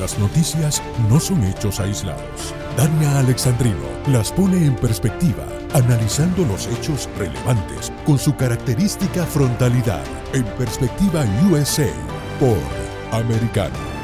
Las noticias no son hechos aislados. Dania Alexandrino las pone en perspectiva, analizando los hechos relevantes con su característica frontalidad. En perspectiva USA por Americano.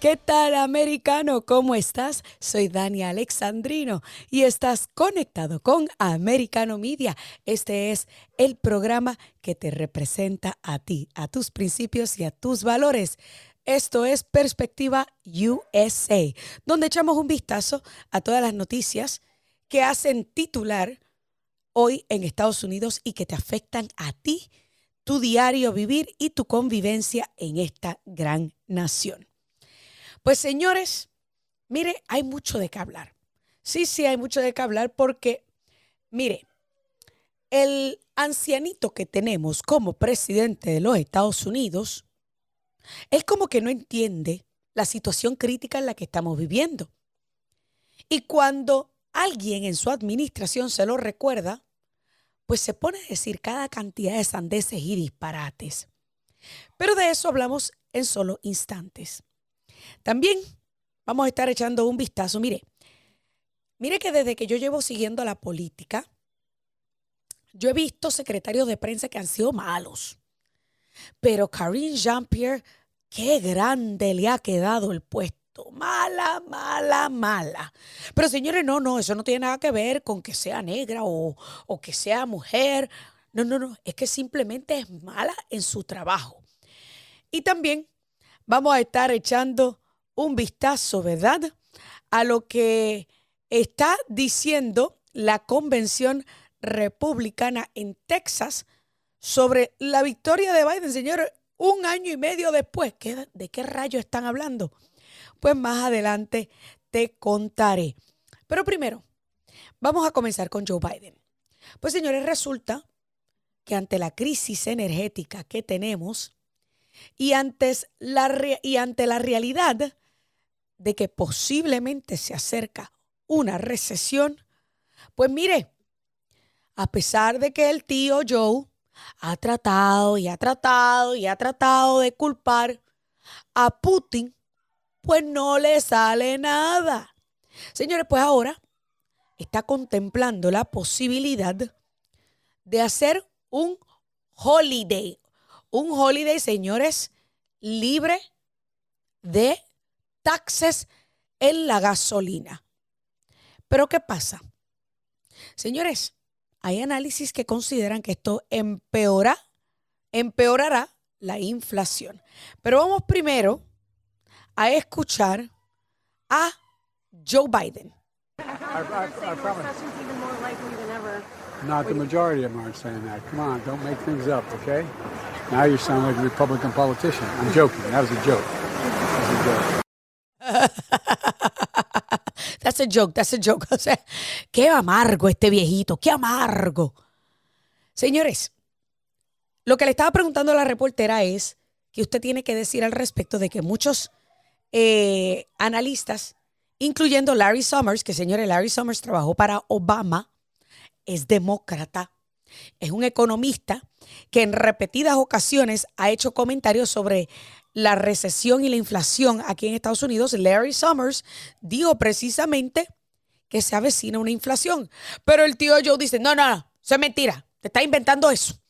¿Qué tal, americano? ¿Cómo estás? Soy Dani Alexandrino y estás conectado con Americano Media. Este es el programa que te representa a ti, a tus principios y a tus valores. Esto es Perspectiva USA, donde echamos un vistazo a todas las noticias que hacen titular hoy en Estados Unidos y que te afectan a ti, tu diario vivir y tu convivencia en esta gran nación. Pues señores, mire, hay mucho de qué hablar. Sí, sí, hay mucho de qué hablar porque, mire, el ancianito que tenemos como presidente de los Estados Unidos, es como que no entiende la situación crítica en la que estamos viviendo. Y cuando alguien en su administración se lo recuerda, pues se pone a decir cada cantidad de sandeces y disparates. Pero de eso hablamos en solo instantes. También vamos a estar echando un vistazo. Mire, mire que desde que yo llevo siguiendo la política, yo he visto secretarios de prensa que han sido malos. Pero Karine Jean-Pierre, qué grande le ha quedado el puesto. Mala, mala, mala. Pero señores, no, no, eso no tiene nada que ver con que sea negra o, o que sea mujer. No, no, no, es que simplemente es mala en su trabajo. Y también vamos a estar echando un vistazo, ¿verdad? A lo que está diciendo la convención republicana en Texas sobre la victoria de Biden, señor, un año y medio después. ¿De qué rayo están hablando? Pues más adelante te contaré. Pero primero, vamos a comenzar con Joe Biden. Pues señores, resulta que ante la crisis energética que tenemos, y, antes la, y ante la realidad de que posiblemente se acerca una recesión, pues mire, a pesar de que el tío Joe ha tratado y ha tratado y ha tratado de culpar a Putin, pues no le sale nada. Señores, pues ahora está contemplando la posibilidad de hacer un holiday un holiday, señores, libre de taxes en la gasolina. Pero ¿qué pasa? Señores, hay análisis que consideran que esto empeora, empeorará la inflación. Pero vamos primero a escuchar a Joe Biden. Not the majority of them aren't saying that. Come on, don't make things up, okay? Now you sound like a Republican politician. I'm joking. That was a joke. That's a joke. That's a joke. O sea, qué amargo este viejito, qué amargo. Señores, lo que le estaba preguntando a la reportera es que usted tiene que decir al respecto de que muchos eh, analistas, incluyendo Larry Summers, que señores, Larry Summers trabajó para Obama, es demócrata, es un economista que en repetidas ocasiones ha hecho comentarios sobre la recesión y la inflación aquí en Estados Unidos. Larry Summers dijo precisamente que se avecina una inflación. Pero el tío Joe dice, no, no, no, eso es mentira, te está inventando eso.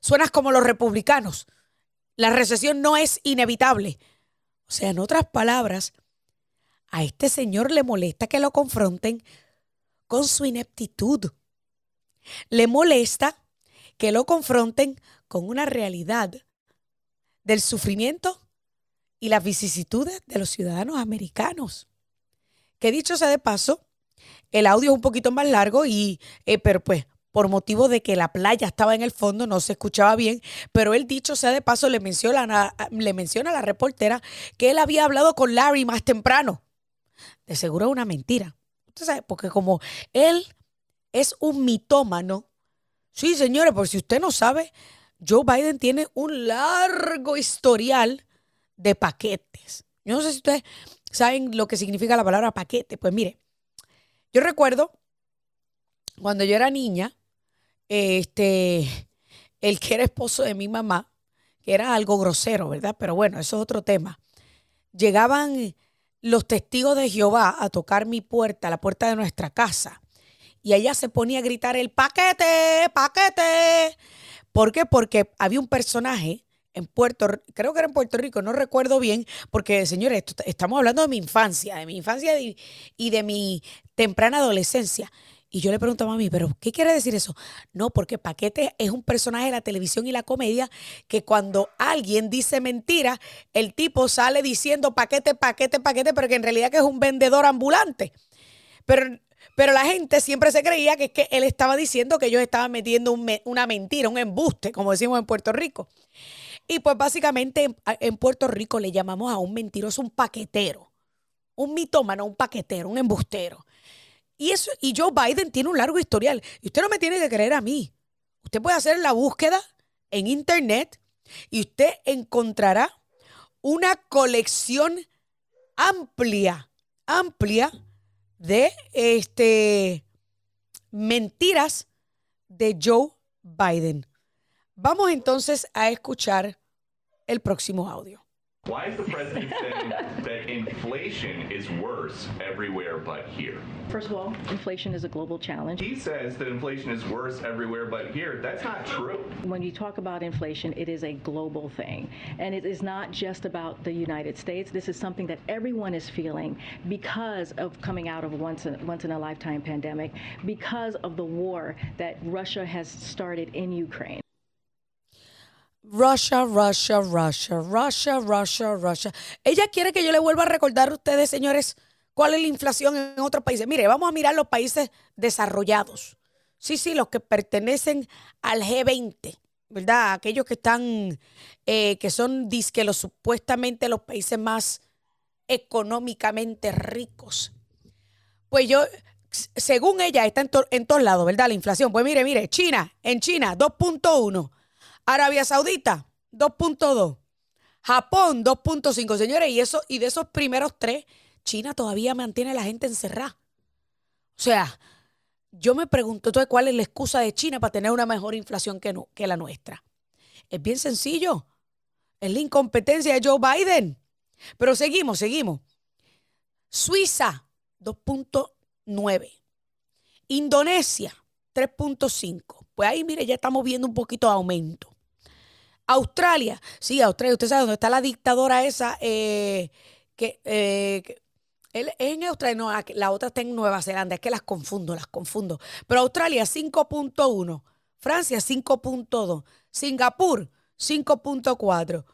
Suenas como los republicanos. La recesión no es inevitable. O sea, en otras palabras, a este señor le molesta que lo confronten con su ineptitud le molesta que lo confronten con una realidad del sufrimiento y las vicisitudes de los ciudadanos americanos. Que dicho sea de paso, el audio es un poquito más largo y, eh, pero pues por motivo de que la playa estaba en el fondo, no se escuchaba bien, pero él dicho sea de paso le menciona, le menciona a la reportera que él había hablado con Larry más temprano. De seguro es una mentira. Usted sabe, porque como él es un mitómano. Sí, señores, por si usted no sabe, Joe Biden tiene un largo historial de paquetes. Yo no sé si ustedes saben lo que significa la palabra paquete. Pues mire, yo recuerdo cuando yo era niña, este, el que era esposo de mi mamá, que era algo grosero, ¿verdad? Pero bueno, eso es otro tema. Llegaban los testigos de Jehová a tocar mi puerta, la puerta de nuestra casa. Y ella se ponía a gritar el paquete, paquete. ¿Por qué? Porque había un personaje en Puerto, creo que era en Puerto Rico, no recuerdo bien, porque señores, estamos hablando de mi infancia, de mi infancia y, de mi temprana adolescencia. Y yo le pregunto a mami, ¿pero qué quiere decir eso? No, porque Paquete es un personaje de la televisión y la comedia que cuando alguien dice mentira, el tipo sale diciendo paquete, paquete, paquete, pero que en realidad que es un vendedor ambulante. Pero, pero la gente siempre se creía que, es que él estaba diciendo que ellos estaban metiendo una mentira, un embuste, como decimos en Puerto Rico. Y pues básicamente en, Puerto Rico le llamamos a un mentiroso un paquetero, un mitómano, un paquetero, un embustero. Y, eso, y Joe Biden tiene un largo historial. Y usted no me tiene que creer a mí. Usted puede hacer la búsqueda en internet y usted encontrará una colección amplia, amplia de este, mentiras de Joe Biden. Vamos entonces a escuchar el próximo audio. Why is the president saying that inflation is worse everywhere but here? First of all, inflation is a global challenge. He says that inflation is worse everywhere but here. That's not true. When you talk about inflation, it is a global thing. And it is not just about the United States. This is something that everyone is feeling because of coming out of a once in, once in a lifetime pandemic, because of the war that Russia has started in Ukraine. Russia, Russia, Russia, Russia, Russia, Russia. Ella quiere que yo le vuelva a recordar a ustedes, señores, cuál es la inflación en otros países. Mire, vamos a mirar los países desarrollados. Sí, sí, los que pertenecen al G20, ¿verdad? Aquellos que están, eh, que son disque los supuestamente los países más económicamente ricos. Pues yo, según ella, está en, en todos lados, ¿verdad? La inflación. Pues mire, mire, China, en China, 2.1. Arabia Saudita, 2.2. Japón, 2.5. Señores, y, eso, y de esos primeros tres, China todavía mantiene la gente encerrada. O sea, yo me pregunto entonces cuál es la excusa de China para tener una mejor inflación que, que la nuestra. Es bien sencillo. Es la incompetencia de Joe Biden. Pero seguimos, seguimos. Suiza, 2.9. Indonesia, 3.5. Pues ahí, mire, ya estamos viendo un poquito de aumento. Australia, sí, Australia, usted sabe dónde está la dictadora esa, eh, que, eh, es en Australia, no, la otra está en Nueva Zelanda, es que las confundo, las confundo. Pero Australia 5.1, Francia 5.2, Singapur 5.4,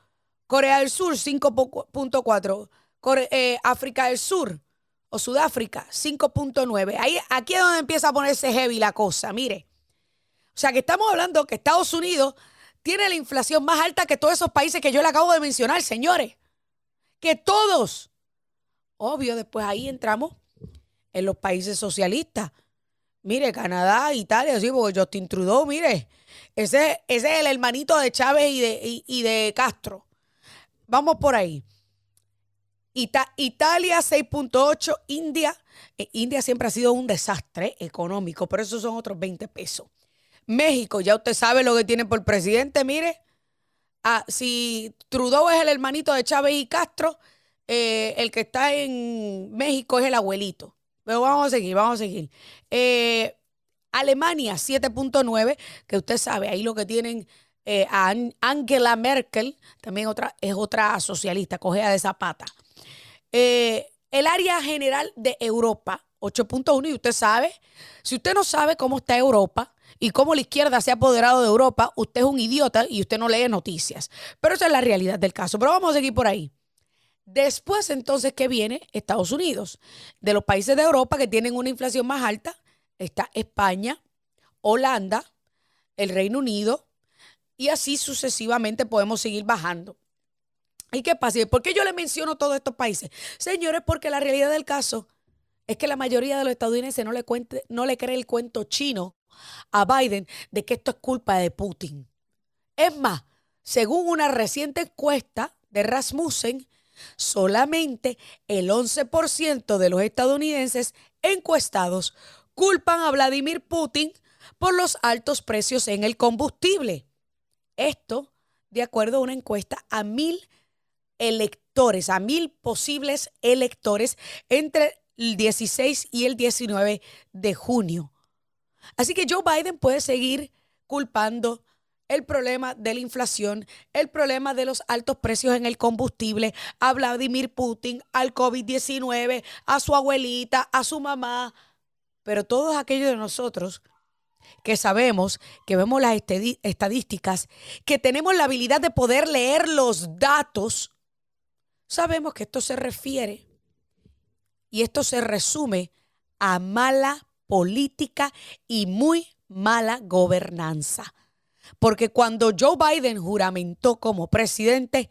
Corea del Sur 5.4, eh, África del Sur o Sudáfrica 5.9. Ahí, aquí es donde empieza a ponerse heavy la cosa, mire. O sea que estamos hablando que Estados Unidos tiene la inflación más alta que todos esos países que yo le acabo de mencionar, señores. Que todos. Obvio, después ahí entramos en los países socialistas. Mire, Canadá, Italia, sí, porque Justin Trudeau, mire, ese, es el hermanito de Chávez y de, Castro. Vamos por ahí. Italia 6.8, India. Eh, India siempre ha sido un desastre económico, pero esos son otros 20 pesos. México, ya usted sabe lo que tiene por presidente, mire. Ah, si Trudeau es el hermanito de Chávez y Castro, eh, el que está en México es el abuelito. Pero vamos a seguir, vamos a seguir. Eh, Alemania 7.9, que usted sabe, ahí lo que tienen eh, a Angela Merkel, también otra, es otra socialista, cogea de zapata. el área general de Europa, 8.1, y usted sabe, si usted no sabe cómo está Europa, y cómo la izquierda se ha apoderado de Europa, usted es un idiota y usted no lee noticias. Pero esa es la realidad del caso. Pero vamos a seguir por ahí. Después entonces, ¿qué viene? Estados Unidos. De los países de Europa que tienen una inflación más alta, está España, Holanda, el Reino Unido, y así sucesivamente podemos seguir bajando. ¿Y qué pasa? ¿Por qué yo le menciono todos estos países? Señores, porque la realidad del caso es que la mayoría de los estadounidenses no le, no le cree el cuento chino a Biden de que esto es culpa de Putin. Es más, según una reciente encuesta de Rasmussen, solamente el 11% de los estadounidenses encuestados culpan a Vladimir Putin por los altos precios en el combustible. Esto de acuerdo a una encuesta, a mil electores, a mil posibles electores entre el 16 y el 19 de junio. Así que Joe Biden puede seguir culpando el problema de la inflación, el problema de los altos precios en el combustible, a Vladimir Putin, al COVID-19, a su abuelita, a su mamá, pero todos aquellos de nosotros que sabemos, que vemos las estadísticas, que tenemos la habilidad de poder leer los datos, sabemos que esto se refiere y esto se resume a mala política y muy mala gobernanza. Porque cuando Joe Biden juramentó como presidente,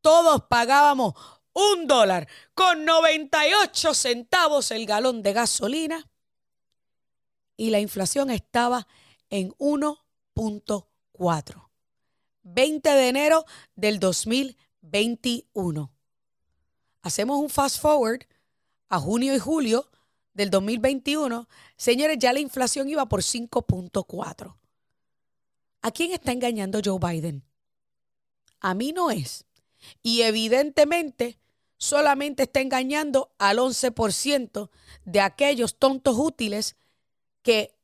todos pagábamos un dólar con 98 centavos el galón de gasolina y la inflación estaba en 1.4. 20 de enero del 2021. Hacemos un fast forward a junio y julio del 2021. Señores, ya la inflación iba por 5.4. ¿A quién está engañando Joe Biden? A mí no es. Y evidentemente solamente está engañando al 11% de aquellos tontos útiles que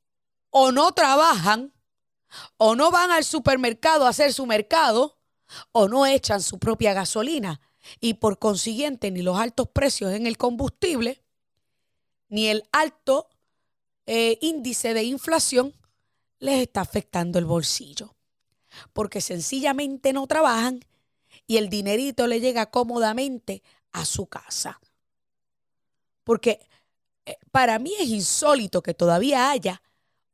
o no trabajan, o no van al supermercado a hacer su mercado, o no echan su propia gasolina. Y por consiguiente, ni los altos precios en el combustible, ni el alto eh, índice de inflación les está afectando el bolsillo. Porque sencillamente no trabajan y el dinerito le llega cómodamente a su casa. Porque eh, para mí es insólito que todavía haya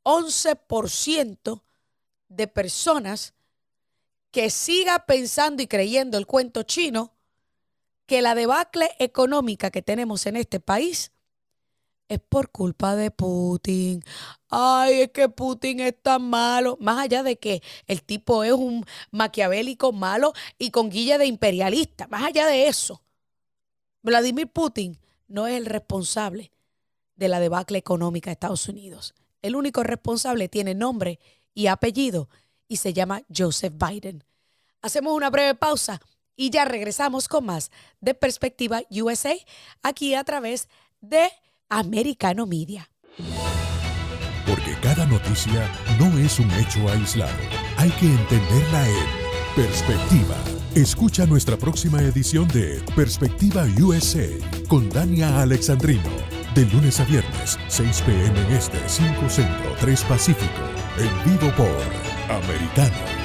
11% de personas que siga pensando y creyendo el cuento chino que la debacle económica que tenemos en este país es por culpa de Putin. Ay, es que Putin es tan malo. Más allá de que el tipo es un maquiavélico malo y con guilla de imperialista. Más allá de eso, Vladimir Putin no es el responsable de la debacle económica de Estados Unidos. El único responsable tiene nombre y apellido y se llama Joseph Biden. Hacemos una breve pausa y ya regresamos con más de Perspectiva USA aquí a través de Americano Media. Porque cada noticia no es un hecho aislado. Hay que entenderla en perspectiva. Escucha nuestra próxima edición de Perspectiva USA con Dania Alexandrino. De lunes a viernes, 6 p.m. en este, 5 Centro, 3 Pacífico. En vivo por Americano.